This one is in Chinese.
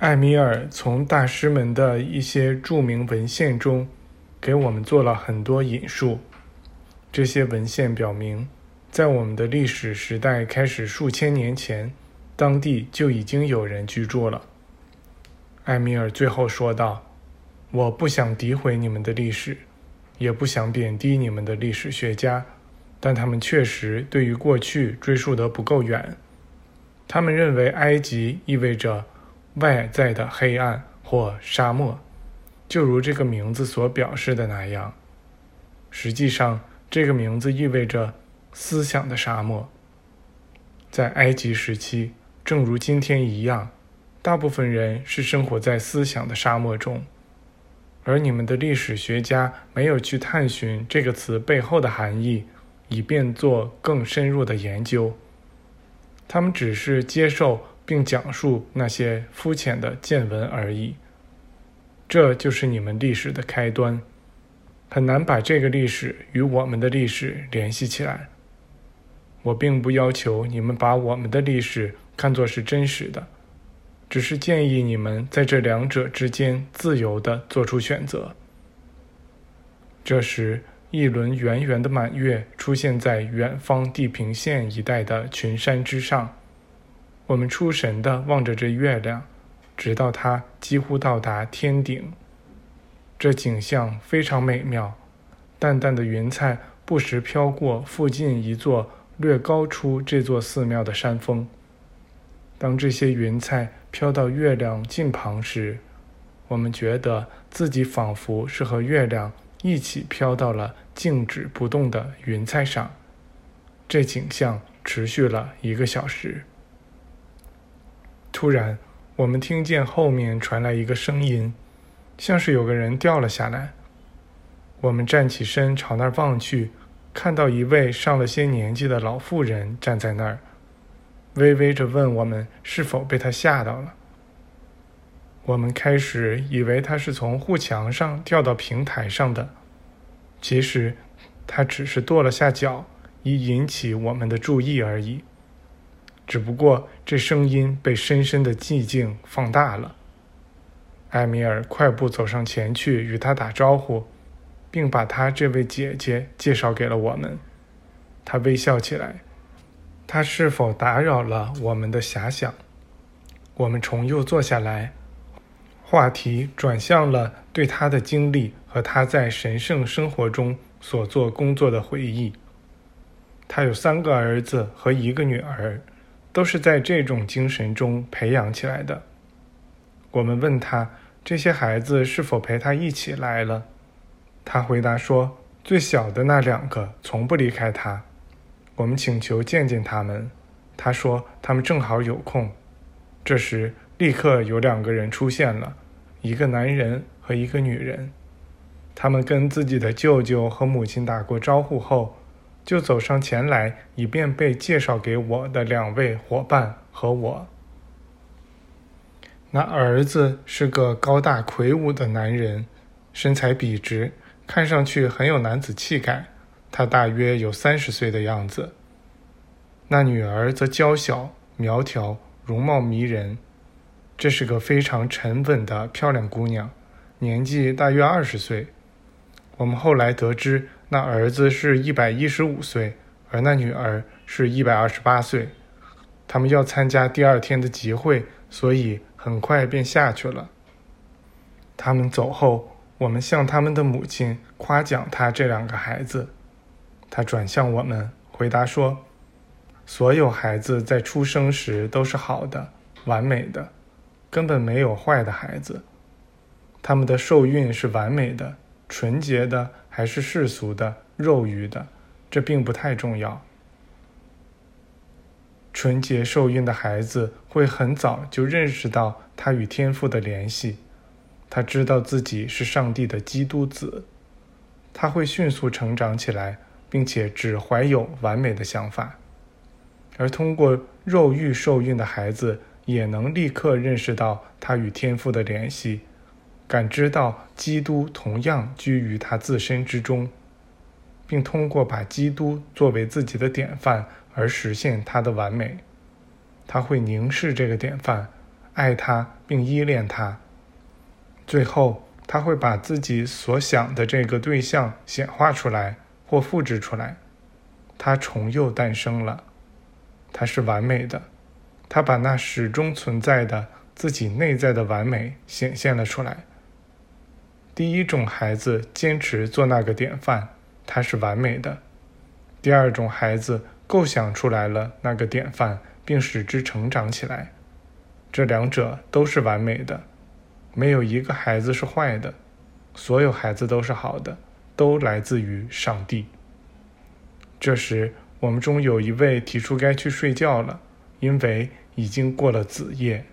艾米尔从大师们的一些著名文献中给我们做了很多引述。这些文献表明，在我们的历史时代开始数千年前，当地就已经有人居住了。艾米尔最后说道：“我不想诋毁你们的历史，也不想贬低你们的历史学家，但他们确实对于过去追溯得不够远。他们认为埃及意味着外在的黑暗或沙漠，就如这个名字所表示的那样。实际上，这个名字意味着思想的沙漠。在埃及时期，正如今天一样，大部分人是生活在思想的沙漠中。而你们的历史学家没有去探寻这个词背后的含义，以便做更深入的研究。他们只是接受并讲述那些肤浅的见闻而已。这就是你们历史的开端。很难把这个历史与我们的历史联系起来。我并不要求你们把我们的历史看作是真实的，只是建议你们在这两者之间自由地做出选择。这时，一轮圆圆的满月出现在远方地平线一带的群山之上。我们出神地望着这月亮，直到它几乎到达天顶。这景象非常美妙，淡淡的云彩不时飘过附近一座略高出这座寺庙的山峰。当这些云彩飘到月亮近旁时，我们觉得自己仿佛是和月亮一起飘到了静止不动的云彩上。这景象持续了一个小时。突然，我们听见后面传来一个声音。像是有个人掉了下来。我们站起身朝那儿望去，看到一位上了些年纪的老妇人站在那儿，微微着问我们是否被他吓到了。我们开始以为他是从护墙上掉到平台上的，其实他只是跺了下脚，以引起我们的注意而已。只不过这声音被深深的寂静放大了。艾米尔快步走上前去与他打招呼，并把他这位姐姐介绍给了我们。他微笑起来。他是否打扰了我们的遐想？我们重又坐下来，话题转向了对他的经历和他在神圣生活中所做工作的回忆。他有三个儿子和一个女儿，都是在这种精神中培养起来的。我们问他。这些孩子是否陪他一起来了？他回答说：“最小的那两个从不离开他。”我们请求见见他们，他说他们正好有空。这时，立刻有两个人出现了，一个男人和一个女人。他们跟自己的舅舅和母亲打过招呼后，就走上前来，以便被介绍给我的两位伙伴和我。那儿子是个高大魁梧的男人，身材笔直，看上去很有男子气概。他大约有三十岁的样子。那女儿则娇小苗条，容貌迷人。这是个非常沉稳的漂亮姑娘，年纪大约二十岁。我们后来得知，那儿子是一百一十五岁，而那女儿是一百二十八岁。他们要参加第二天的集会，所以。很快便下去了。他们走后，我们向他们的母亲夸奖他这两个孩子。他转向我们，回答说：“所有孩子在出生时都是好的、完美的，根本没有坏的孩子。他们的受孕是完美的、纯洁的，还是世俗的、肉欲的，这并不太重要。”纯洁受孕的孩子会很早就认识到他与天父的联系，他知道自己是上帝的基督子，他会迅速成长起来，并且只怀有完美的想法。而通过肉欲受孕的孩子也能立刻认识到他与天父的联系，感知到基督同样居于他自身之中，并通过把基督作为自己的典范。而实现他的完美，他会凝视这个典范，爱他并依恋他。最后，他会把自己所想的这个对象显化出来或复制出来。他重又诞生了，他是完美的，他把那始终存在的自己内在的完美显现了出来。第一种孩子坚持做那个典范，他是完美的；第二种孩子构想出来了那个典范，并使之成长起来。这两者都是完美的，没有一个孩子是坏的，所有孩子都是好的，都来自于上帝。这时，我们中有一位提出该去睡觉了，因为已经过了子夜。